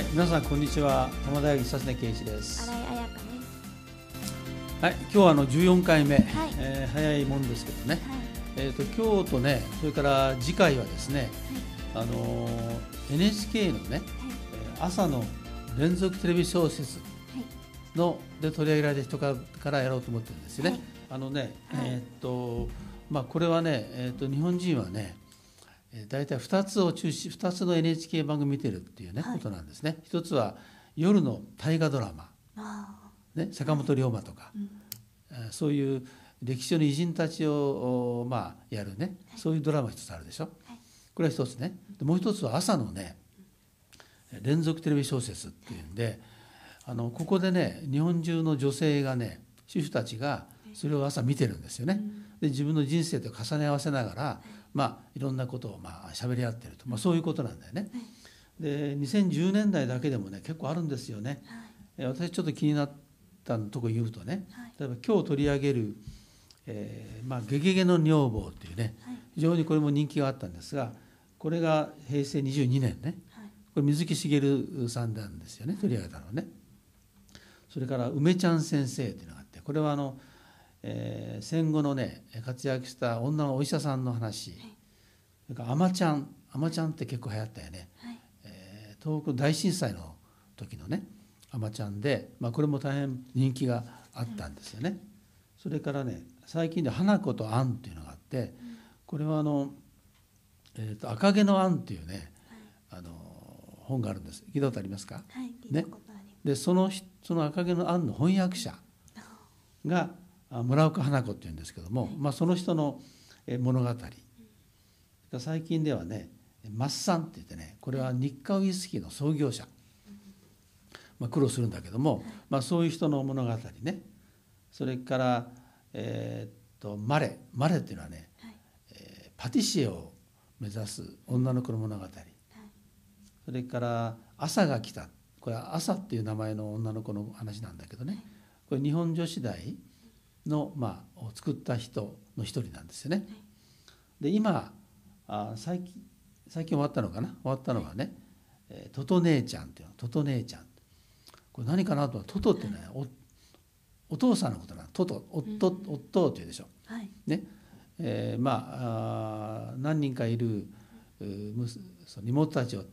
はい、皆さんこんにちは。玉大学久根圭一です。新井彩香です。はい、今日はあの14回目、はいえー早いもんですけどね。はい。えっ、と今日とね、それから次回はですね、あのー NHK のね、朝の連続テレビ小説はい。ので取り上げられた人からからやろうと思ってるんですよね。はいあのね、はいえっ、とまあこれはね、えっ、と日本人はね。えー大体2つを中心2つの NHK 番組見てるっていうね、はい。ことなんですね。一つは夜の大河ドラマ、あね、坂本龍馬とか。あ。、うん。えーそういう歴史上の偉人たちを、おまあ、やるね。そういうドラマ一つあるでしょ、はい。これは一つね。でもう一つは朝のね連続テレビ小説っていうんであのここでね日本中の女性がね主婦たちがそれを朝見てるんですよね。で自分の人生と重ね合わせながら、まあ、いろんなことをまあ喋り合ってると、まあ、そういうことなんだよね。で2010年代だけでもね結構あるんですよね。はい。えー私ちょっと気になったとこ言うとねはい。例えば今日取り上げる「えーまあ、ゲゲゲの女房」っていうねはい。非常にこれも人気があったんですがこれが平成22年ねはい。これ水木しげるさんなんですよね取り上げたのはね。それから「梅ちゃん先生」っていうのがあってこれはあの、えー戦後のね活躍した女のお医者さんの話。それから「あまちゃん」「あまちゃん」って結構流行ったよね。はい。えー東北大震災の時のね「あまちゃんで」まあ、これも大変人気があったんですよね。それからね最近で「花子とアン」っていうのがあってこれはあの、えーと「赤毛のアン」っていうねあの本があるんです。聞いたことありますか？そのひその赤毛のアンの翻訳者があ村岡花子っていうんですけども、まあ、その人のえー物語。最近ではねマッサンって言ってねこれは日課ウイスキーの創業者、まあ、苦労するんだけども、まあ、そういう人の物語ね。それから、えーっとマレ。マレっていうのはね、はい。えーパティシエを目指す女の子の物語。それから「朝が来た」これは「朝」っていう名前の女の子の話なんだけどね。これ日本女子大の、まあ、を作った人の一人なんですよね。で今あ最近最近終わったのかな？終わったのはね「えートト姉ちゃん」っていうの「トト姉ちゃん」これ何かなと思ったらトトってねおお父さんのことなの。トト夫夫っていうでしょ。はい。ね。えーまああー何人かいるその妹たちを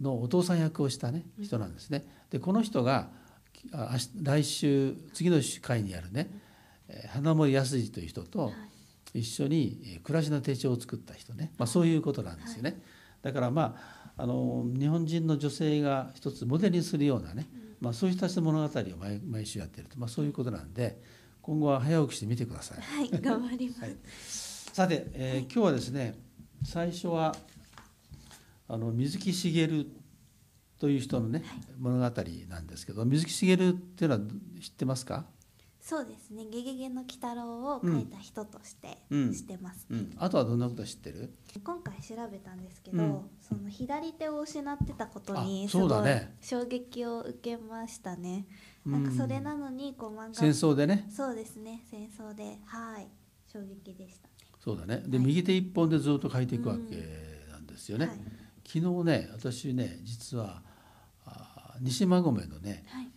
のお父さん役をしたね人なんですね。でこの人がきあ来週次の回にやるね、えー花森康二という人と一緒にえー暮らしの手帳を作った人ね、まあ、そういうことなんですよね。だからまああの日本人の女性が一つモデルにするようなね、まあ、そういう人たちの物語を毎毎週やってると、まあ、そういうことなんで今後は早起きして見てください。はい。頑張ります。はいさて、えー今日はですね最初はあの水木しげるという人のね、物語なんですけど水木しげるっていうのは知ってますか、そうですね。ゲゲゲの鬼太郎を書いた人としてうん。知ってます。うん、あとはどんなこと知ってる？今回調べたんですけど、うん。その左手を失ってたことにあすごい衝撃を受けましたね。うん。なんかそれなのにこう漫画戦争でね。そうですね。戦争ではい。衝撃でしたね。そうだね。で、はい。右手一本でずっと書いていくわけなんですよね、はい。昨日ね私ね実はあ西馬込のねはい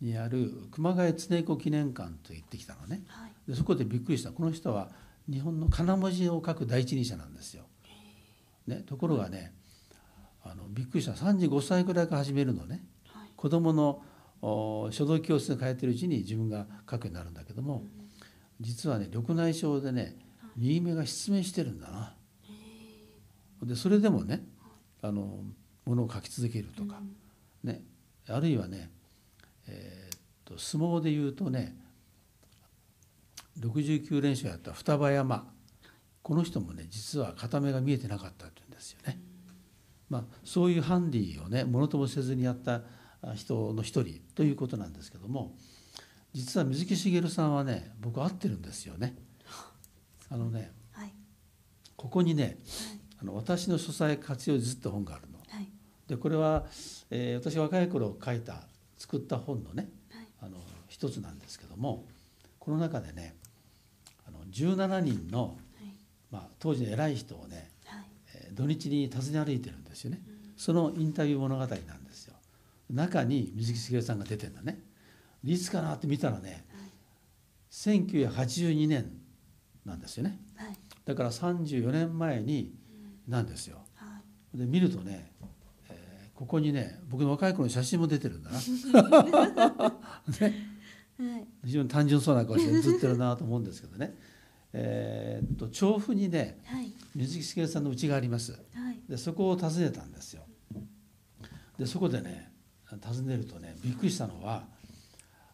にある熊谷恒彦記念館と行ってきたのね。はい。でそこでびっくりした。この人は日本の仮名文字を書く第一人者なんですよ。ね、ところがねあのびっくりした。35歳ぐらいから始めるのね。はい。子供のお書道教室に通ってるうちに自分が書くようになるんだけども実はね緑内障でね右目が失明してるんだな。でそれでもねあのものを書き続けるとか、ね、あるいはね、えーっと相撲でいうとね69連勝やった双葉山この人もね実は片目が見えてなかったって言うんですよね。まあ、そういうハンディをねものともせずにやったあ人の一人ということなんですけども実は水木しげるさんはね僕会ってるんですよね。あのねはいここにねあの私の書斎活用図って本があるの。はいでこれは、えー私が若い頃書いた作った本のねはい。あの一つなんですけどもこの中でねあの17人の、はい。まあ、当時の偉い人をね、はい。えー土日に訪ね歩いてるんですよね。そのインタビュー物語なんですよ。中に水木しげるさんが出てんだね。いつかなって見たらね、1982年なんですよね。はい。だから34年前になんですよ。はい。で見るとね、えーここにね僕の若い頃の写真も出てるんだな、ね、はい。非常に単純そうな顔して写ってるなと思うんですけどね。えーっと調布にねはい。水木しげるさんの家があります。はい。でそこを訪ねたんですよ。でそこでね訪ねるとねびっくりしたのは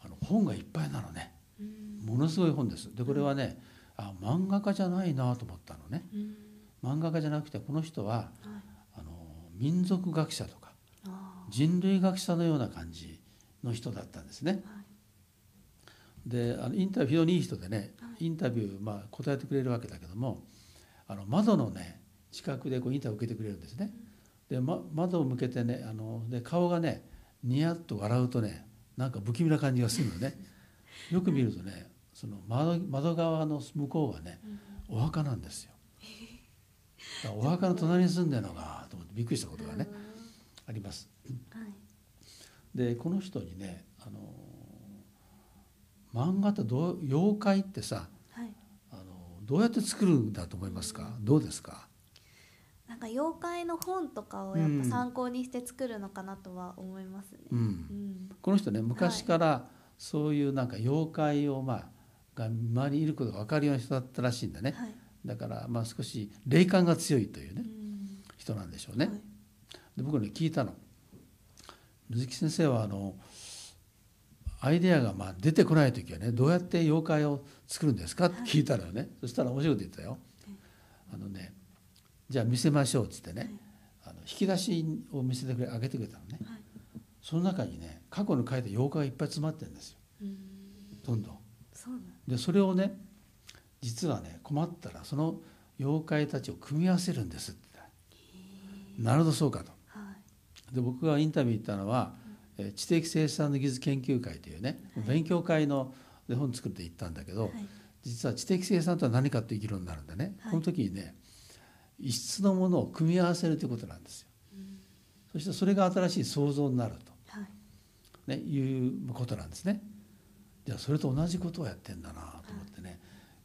あの本がいっぱいなのね。うん。ものすごい本です。でこれはねあ漫画家じゃないなと思ったのね。うん。漫画家じゃなくてこの人ははい。あの民族学者とかあ人類学者のような感じの人だったんですね。ーはいであのインタビュー非常にいい人でねはいインタビュー、まあ、答えてくれるわけだけどもあの窓のね近くでこうインタビュー受けてくれるんですね。で、ま、窓を向けてねあので顔がねニヤッと笑うとねなんか不気味な感じがするのね。よく見るとねその窓窓側の向こうはねお墓なんですよ。お墓の隣に住んでるのかと思ってびっくりしたことがねあります。はい。でこの人にねあの漫画ってどう妖怪ってさはい。あのどうやって作るんだと思いますか？どうですか？なんか妖怪の本とかをやっぱ参考にして作るのかなとは思いますね。ううん。んこの人ね昔からそういうなんか妖怪をまあが周りにいることが分かるような人だったらしいんだね。はい。だからまあ少し霊感が強いというねうん。人なんでしょうね。はいで僕ね聞いたの。水木先生はあのアイデアがまあ出てこない時はねどうやって妖怪を作るんですか？って聞いたのよね、そしたら面白いこと言ったよ。あのねじゃあ見せましょうっつってね、あの引き出しを見せてくれあげてくれたのね。はい。その中にね過去に書いた妖怪がいっぱい詰まってるんですよ。うん。どんどん。そでそれをね実はね困ったらその妖怪たちを組み合わせるんですってなるほどそうかと。はい。で僕がインタビュー行ったのは、えー知的生産の技術研究会というね、はい。勉強会ので本作って行ったんだけど、はい。実は知的生産とは何かという議論になるんだね、はい。この時にね異質のものを組み合わせるということなんですよ。うん。そしてそれが新しい創造になるはい。と、ね、いうことなんですね。じゃあそれと同じことをやってんだなと思ってね、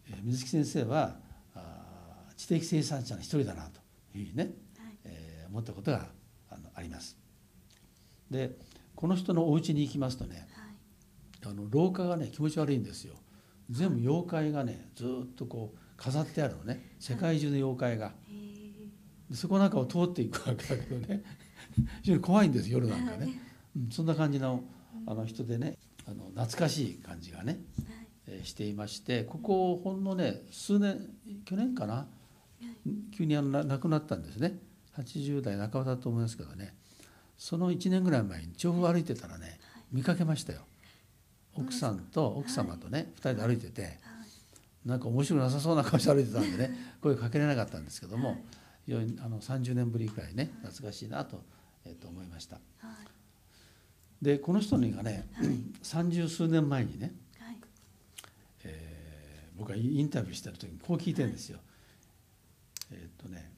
えー水木先生はあー知的生産者の一人だなというふうにね、はい。えー思ったことがあのあります。でこの人のお家に行きますとねはい。あの廊下がね気持ち悪いんですよ。全部妖怪がねずーっとこう飾ってあるのね世界中の妖怪が。へえ。でそこなんかを通っていくわけだけどね非常に怖いんです夜なんかね、うん、そんな感じのあの人でねあの懐かしい感じがね、はい。えーしていましてここほんのね数年去年かな？急にあのな亡くなったんですね80代半ばだと思いますけどね。その1年ぐらい前に調布を歩いてたらね見かけましたよ。奥さんと奥様とね2人で歩いててはい。なんか面白くなさそうな顔して歩いてたんでね 声かけれなかったんですけども、はい。非常にあの30年ぶりくらいね懐かしいなと,、えっと思いました。はい。でこの人にがね 三十数年前にね、はい。えー僕がインタビューしてる時にこう聞いてるんですよ。えーっとね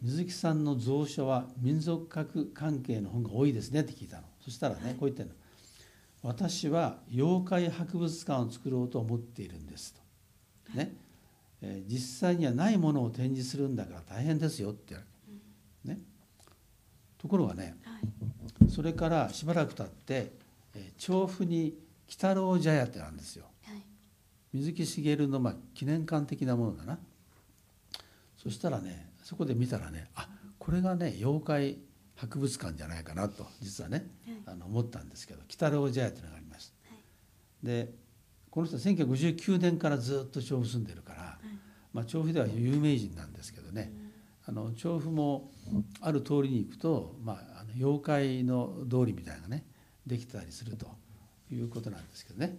水木さんの蔵書は民族学関係の本が多いですねって聞いたの。そしたらね、はい。こう言ってるの「私は妖怪博物館を作ろうと思っているんです」と。ね。えー実際にはないものを展示するんだから大変ですよって言われる、ね、ところがねはい。それからしばらく経って、えー調布に鬼太郎茶屋ってあるんですよ。はい。水木しげるのまあ記念館的なものだな。そしたらねそこで見たらねあこれがね妖怪博物館じゃないかなと実はねはい。あの思ったんですけど鬼太郎茶屋っていうのがありますはい。でこの人は1959年からずっと調布住んでるから、はい。まあ、調布では有名人なんですけどねあの調布もある通りに行くと、まあ、あの妖怪の通りみたいなねできたりするということなんですけどね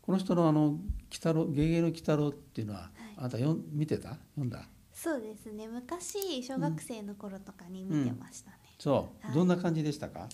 この人のあの鬼太郎「ゲゲゲの鬼太郎」っていうのは、あなたよん見てた？読んだ？そうですね。昔小学生の頃とかに見てましたね。そう、はい。どんな感じでしたか？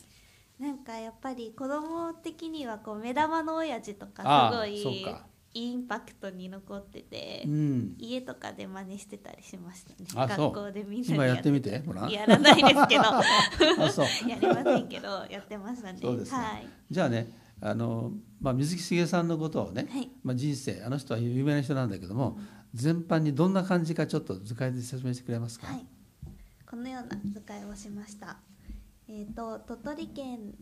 なんかやっぱり子供的にはこう目玉の親父とかすごいインパクトに残ってて、うん。家とかで真似してたりしましたね。学校でみんなで今やってみてほら。やらないですけど。あそう。やりませんけどやってましたね。そうですかはい。じゃあねあの、まあ、水木しげるさんのことをね、はい。まあ、人生あの人は有名な人なんだけども、全般にどんな感じかちょっと図解で説明してくれますか、はい、このような図解をしました。えー、と鳥取県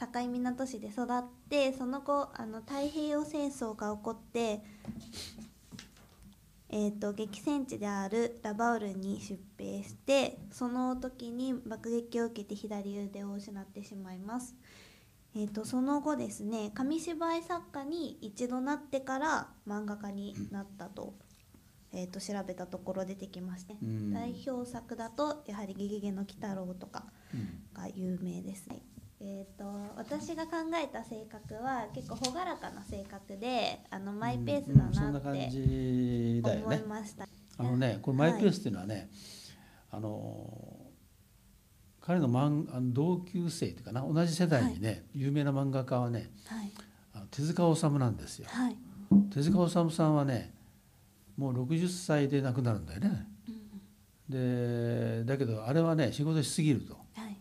境港市で育ってその後あの太平洋戦争が起こって、えー、と激戦地であるラバウルに出兵してその時に爆撃を受けて左腕を失ってしまいます。えー、とその後ですね紙芝居作家に一度なってから漫画家になったと,、えー、と調べたところ出てきまして、うん。代表作だとやはり「ゲゲゲの鬼太郎」とかうん。が有名です。ね。えー、と私が考えた性格は結構朗らかな性格であのマイペースだなって思いました。あのねこれマイペースっていうのはね、あの彼の漫あの同級生っていうかな同じ世代にね、有名な漫画家はねはい。あの手塚治虫なんですよ。はい。手塚治虫さんはねもう60歳で亡くなるんだよね。でだけどあれはね仕事しすぎると。はい。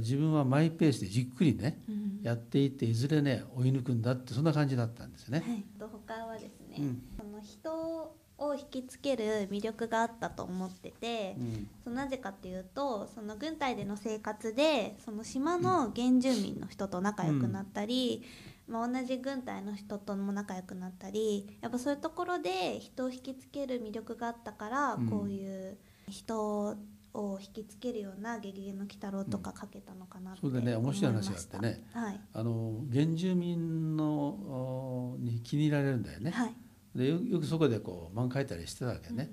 自分はマイペースでじっくりねうんやっていっていずれね追い抜くんだってそんな感じだったんですよね。はい、と他はですね、うん。その人を引きつける魅力があったと思ってて、うん。そのなぜかっていうとその軍隊での生活でその島の原住民の人と仲良くなったり、まあ、同じ軍隊の人とも仲良くなったりやっぱそういうところで人を引きつける魅力があったから、うん。こういう人を引きつけるような「ゲゲゲの鬼太郎」とか書けたのかなってそうでね面白い話があってね。はい、あの原住民のおに気に入られるんだよね。はい。でよよくそこでこう漫画描いたりしてたわけね。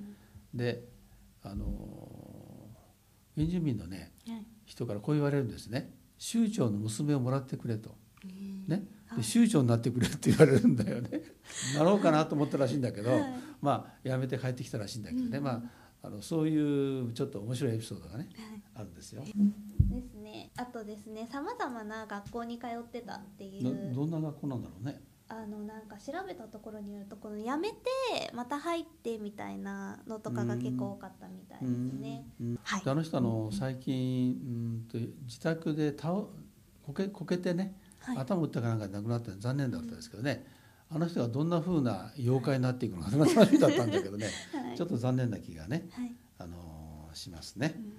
であの原住民のねはい。人からこう言われるんですね「州長の娘をもらってくれ」と。ね、はいで州長になってくれって言われるんだよね。なろうかなと思ったらしいんだけど、はい。まあ辞めて帰ってきたらしいんだけどね、うん。まああのそういうちょっと面白いエピソードがねはい。あるんですよ。ですね。あとですねさまざまな学校に通ってたっていどう。どんな学校なんだろうね。あのなんか調べたところによるとこの辞めてまた入ってみたいなのとかが結構多かったみたいですね。はい。であの人あの最近うんと自宅で倒こけこけてね、はい。頭打ったかなんかで亡くなったの残念だったですけどね、あの人がどんな風な妖怪になっていくのか楽しみだったんだけどね、はい。ちょっと残念な気がね、はい。あのしますね。うん。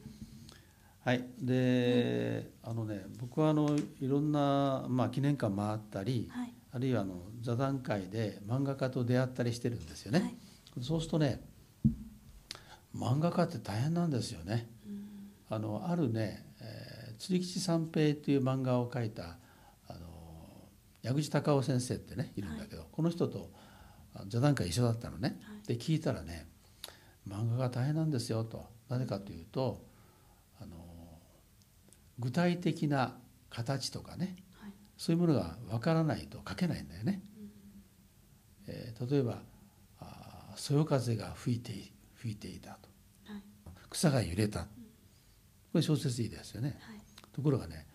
はい、で、あのね僕はあのいろんな、まあ、記念館回ったり、はい。あるいはあの座談会で漫画家と出会ったりしてるんですよね。はい。そうするとね漫画家って大変なんですよね。うん。あのあるね、えー釣吉三平っていう漫画を描いた矢口隆夫先生ってねい。るんだけど、この人とあ座談会一緒だったのね。はい。で聞いたらね漫画が大変なんですよと。なぜかというとあの具体的な形とかねはい。そういうものがわからないと描けないんだよね。えー例えばそよ風が吹いてい吹いていたと。はい。草が揺れた。これ小説いいですよね。はい。ところがね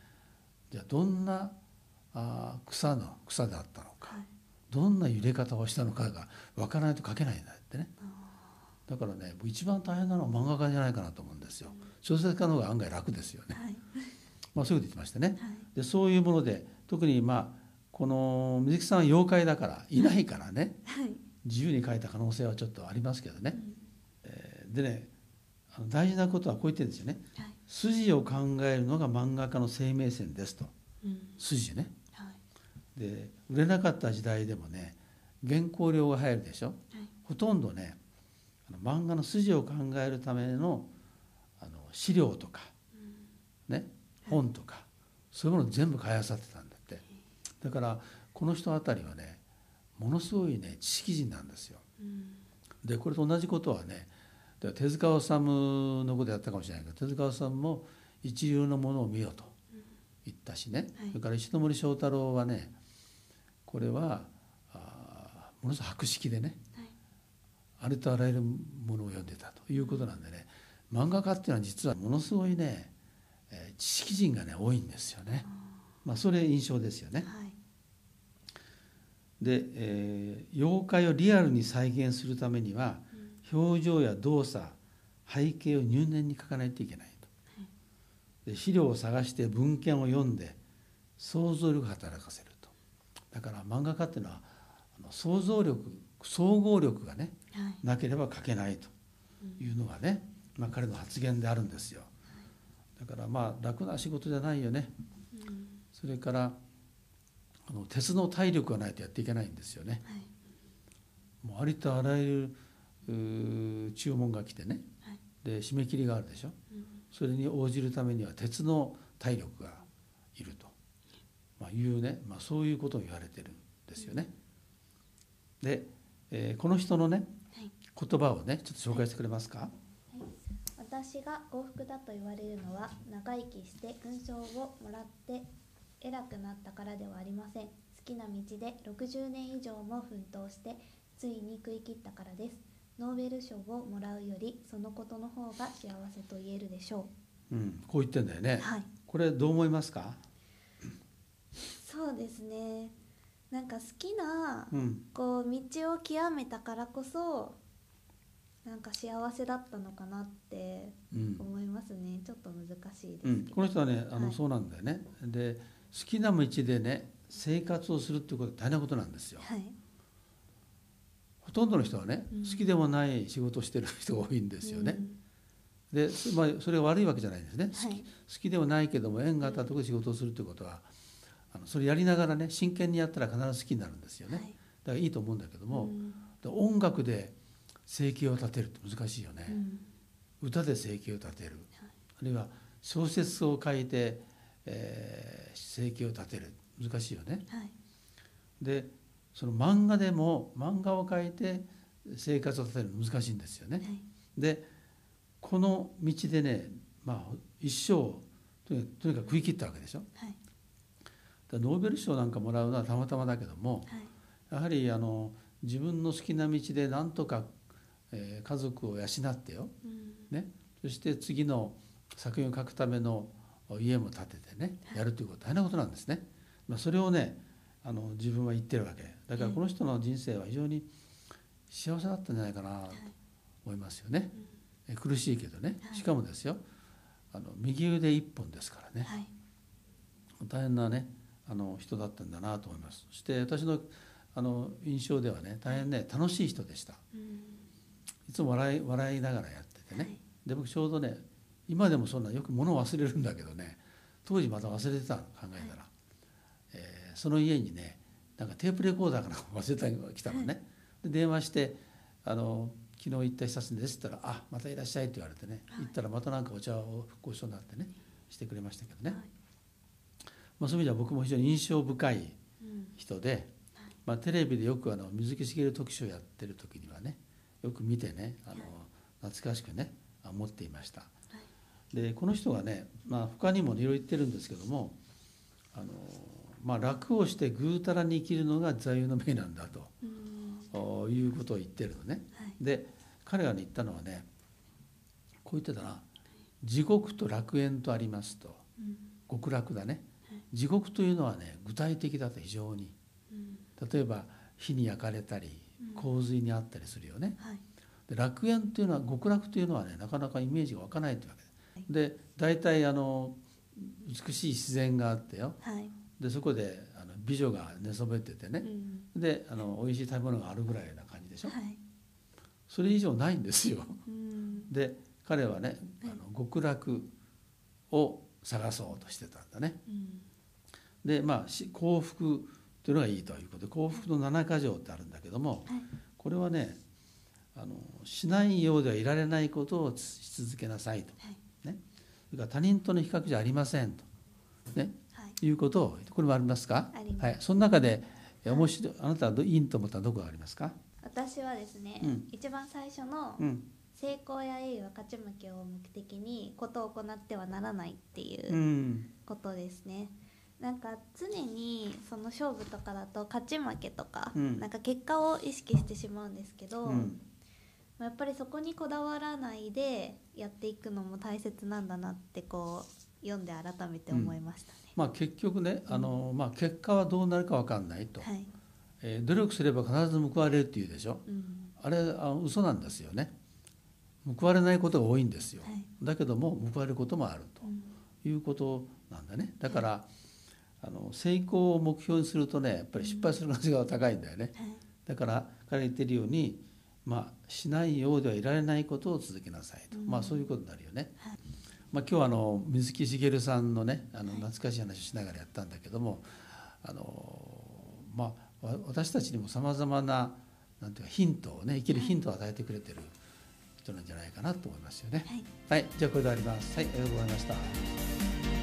じゃあどんなあー草の草であったのか。はい。どんな揺れ方をしたのかがわからないと描けないんだってね。だからね一番大変なのは漫画家じゃないかなと思うんですよ。小説家の方が案外楽ですよね、はい。まあ、そういうこと言ってましたね。はい。でそういうもので特にまあこの水木さんは妖怪だからいないからね。はい。自由に描いた可能性はちょっとありますけどね、えーでねあの大事なことはこう言ってるんですよね。はい。筋を考えるのが漫画家の生命線ですと。うん。筋ね。はいで売れなかった時代でもね原稿料が入るでしょ？はい。ほとんどね漫画の筋を考えるためのあの資料とか、ね、本とかそういうものを全部買いあさってたんだって。だからこの人あたりはねものすごいね知識人なんですよ。うん。でこれと同じことはねで手塚治虫のことやったかもしれないけど手塚治虫も一流のものを見よと言ったしね、はい。それから石森章太郎はねこれはものすごい博識でねはいありとあらゆるものを読んでたということなんでね漫画家っていうのは実はものすごいね、えー知識人がね多いんですよね。まあ、それ印象ですよね。はいで、えー妖怪をリアルに再現するためには表情や動作背景を入念に書かないといけないと。で資料を探して文献を読んで想像力を働かせるとだから漫画家っていうのはあの想像力総合力がねはい。なければ書けないというのがね、まあ、彼の発言であるんですよ。だからまあ楽な仕事じゃないよね。うん。それからあの鉄の体力がないとやっていけないんですよね。はい。もうありとあらゆる注文が来てね。はい。で締め切りがあるでしょ。うん。それに応じるためには鉄の体力がいると、まあ、いうね、まあ、そういうことを言われてるんですよね。で、えーこの人のねはい言葉をねちょっと紹介してくれますか？私が幸福だと言われるのは長生きして勲章をもらって偉くなったからではありません好きな道で60年以上も奮闘してついに食い切ったからですノーベル賞をもらうよりそのことの方が幸せと言えるでしょうん、こう言ってんだよね。うはいこれどう思いますか？そうですね。なんか好きなうん、こう道を極めたからこそなんか幸せだったのかなってうん、思いますね。ちょっと難しいですうん、この人はねあの、はいそうなんだよね。で好きな道でね生活をするっていうことは大変なことなんですよ。はい。ほとんどの人はね、うん。好きでもない仕事をしてる人が多いんですよね。で、そまあ、それが悪いわけじゃないんですね。うんはい。好きではないけども縁があったところで仕事をするということはあのそれやりながらね真剣にやったら必ず好きになるんですよね、はい。だからいいと思うんだけども、うん。で音楽で生計を立てるって難しいよね、うん。歌で生計を立てる、はい。あるいは小説を書いて、えー生計を立てる。難しいよね。はい。でその漫画でも漫画を書いて生活を立てるの難しいんですよね、はい。でこの道でね、まあ、一生とにかく食い切ったわけでしょ。はいノーベル賞なんかもらうのはたまたまだけどもはい。やはりあの自分の好きな道でなんとか、えー家族を養ってよ、うん。ね、そして次の作品を書くための家も建ててねはい。やるということ。は大変なことなんですね。まあ、それをねあの自分は言ってるわけ。だからこの人の人生は非常に幸せだったんじゃないかなと思いますよね。え苦しいけどね。はい。しかもですよ。あの右腕一本ですからね。はい。大変なねあの人だったんだなと思います。そして私のあの印象ではね大変ね楽しい人でした。うん。いつも笑い笑いながらやっててね、はい。で僕ちょうどね今でもそんなよく物を忘れるんだけどね当時また忘れてたの考えたら、えーその家にねなんかテープレコーダーかな忘れたのが来たのね、で電話してあの「昨日行った視察です」って言ったら「あまたいらっしゃい」って言われてね、はい。行ったらまたなんかお茶をご一緒になってねしてくれましたけどね、はいまあ、そういう意味では僕も非常に印象深いうん。人で、まあ、テレビでよくあの水木しげる特集をやってる時にはねよく見てねあの懐かしくね思っていました。でこの人がね、まあ、他にもいろいろ言ってるんですけどもあの、まあ、楽をしてぐうたらに生きるのが座右の銘なんだということを言ってるのね。はい。で彼が言ったのはねこう言ってたな「地獄と楽園とあります」と。うん。極楽だね。はい地獄というのはね具体的だと非常に。うん。例えば火に焼かれたりうん。洪水にあったりするよね。はい。で楽園っていうのは極楽というのはねなかなかイメージが湧かないというわけ。でで大体あの美しい自然があってよ。はい。でそこであの美女が寝そべっててうねん。であの美味しい食べ物があるぐらいな感じでしょ。はい。それ以上ないんですよ。うん。で彼はねあの極楽を探そうとしてたんだね。うんでまあし幸福というのがいいということで幸福の七箇条ってあるんだけどもはい。これはねあのしないようではいられないことをし続けなさいと、はい。ね、それから他人との比較じゃありませんと、ね、はい。いうことをこれもありますか？はい、その中でえ面白いあなたはどいいと思ったらどこがありますか、私はですね、うん。一番最初のうん。成功や栄誉は勝ち負けを目的にことを行ってはならないっていううん。ことですね。なんか常にその勝負とかだと勝ち負けとか、うん。なんか結果を意識してしまうんですけど、うん。まあやっぱりそこにこだわらないでやっていくのも大切なんだなってこう読んで改めて思いましたね。まあ、結局ねあの、まあ、結果はどうなるか分かんないと、はい、ええー努力すれば必ず報われるっていうでしょ。うん。あれあ嘘なんですよね。報われないことが多いんですよ、はい。だけども報われることもあるうん。ということなんだね。だから、あの成功を目標にするとねやっぱり失敗する可能性が高いんだよね。はい。だから彼が言ってるようにまあしないようではいられないことを続けなさいと、うん。まあそういうことになるよね、はい。まあ、今日はあの水木しげるさんのねあの懐かしい話をしながらやったんだけどもあの、まあ、わ私たちにもさまざまななんていうかヒントをね生きるヒントを与えてくれてる人なんじゃないかなと思いますよね。はい。はい、じゃあこれで終わります。はい、ありがとうございました。